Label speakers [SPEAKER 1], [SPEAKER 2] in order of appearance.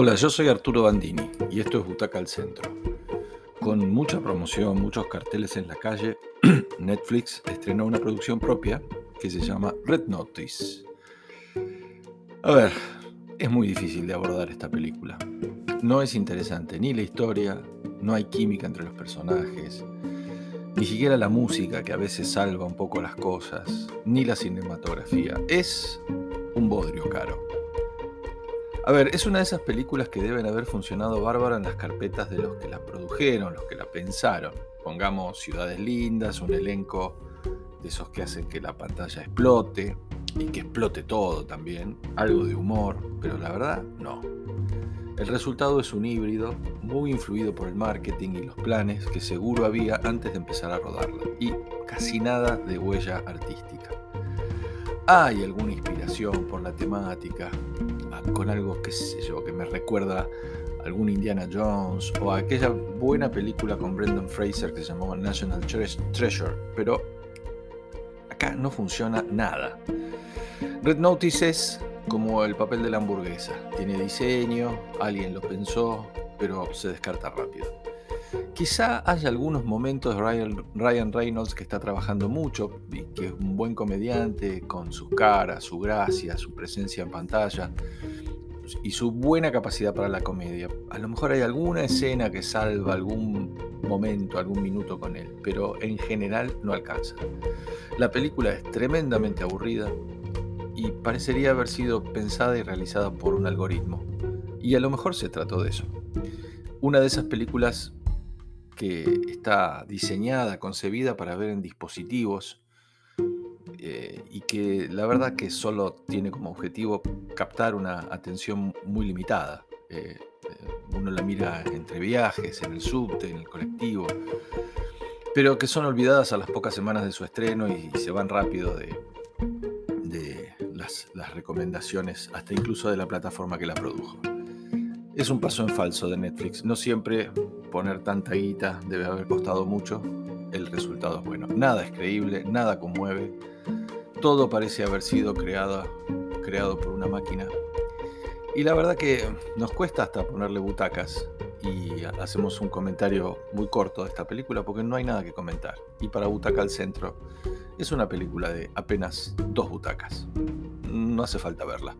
[SPEAKER 1] Hola, yo soy Arturo Bandini y esto es Butaca al Centro. Con mucha promoción, muchos carteles en la calle, Netflix estrenó una producción propia que se llama Red Notice. A ver, es muy difícil de abordar esta película. No es interesante ni la historia, no hay química entre los personajes, ni siquiera la música que a veces salva un poco las cosas, ni la cinematografía. Es un bodrio caro. A ver, es una de esas películas que deben haber funcionado bárbara en las carpetas de los que la produjeron, los que la pensaron. Pongamos ciudades lindas, un elenco de esos que hacen que la pantalla explote y que explote todo también, algo de humor, pero la verdad no. El resultado es un híbrido muy influido por el marketing y los planes que seguro había antes de empezar a rodarla y casi nada de huella artística. Hay alguna inspiración por la temática, con algo, que que me recuerda a algún Indiana Jones o a aquella buena película con Brendan Fraser que se llamaba National Treasure, pero acá no funciona nada. Red Notice es como el papel de la hamburguesa. Tiene diseño, alguien lo pensó, pero se descarta rápido. Quizá haya algunos momentos de Ryan, Reynolds que está trabajando mucho y que es un buen comediante con su cara, su gracia, su presencia en pantalla y su buena capacidad para la comedia. A lo mejor hay alguna escena que salva algún momento, algún minuto con él, pero en general no alcanza. La película es tremendamente aburrida, y parecería haber sido pensada y realizada por un algoritmo. Y a lo mejor se trató de eso. Una de esas películas que está diseñada, concebida para ver en dispositivos eh, y que la verdad que solo tiene como objetivo captar una atención muy limitada. Eh, eh, uno la mira entre viajes, en el subte, en el colectivo, pero que son olvidadas a las pocas semanas de su estreno y se van rápido de, las, recomendaciones, hasta incluso de la plataforma que la produjo. Es un paso en falso de Netflix. No siempre poner tanta guita debe haber costado mucho. El resultado es bueno. Nada es creíble, nada conmueve. Todo parece haber sido creado, creado por una máquina. Y la verdad que nos cuesta hasta ponerle butacas y hacemos un comentario muy corto de esta película porque no hay nada que comentar. Y para Butaca al Centro es una película de apenas dos butacas no hace falta verla.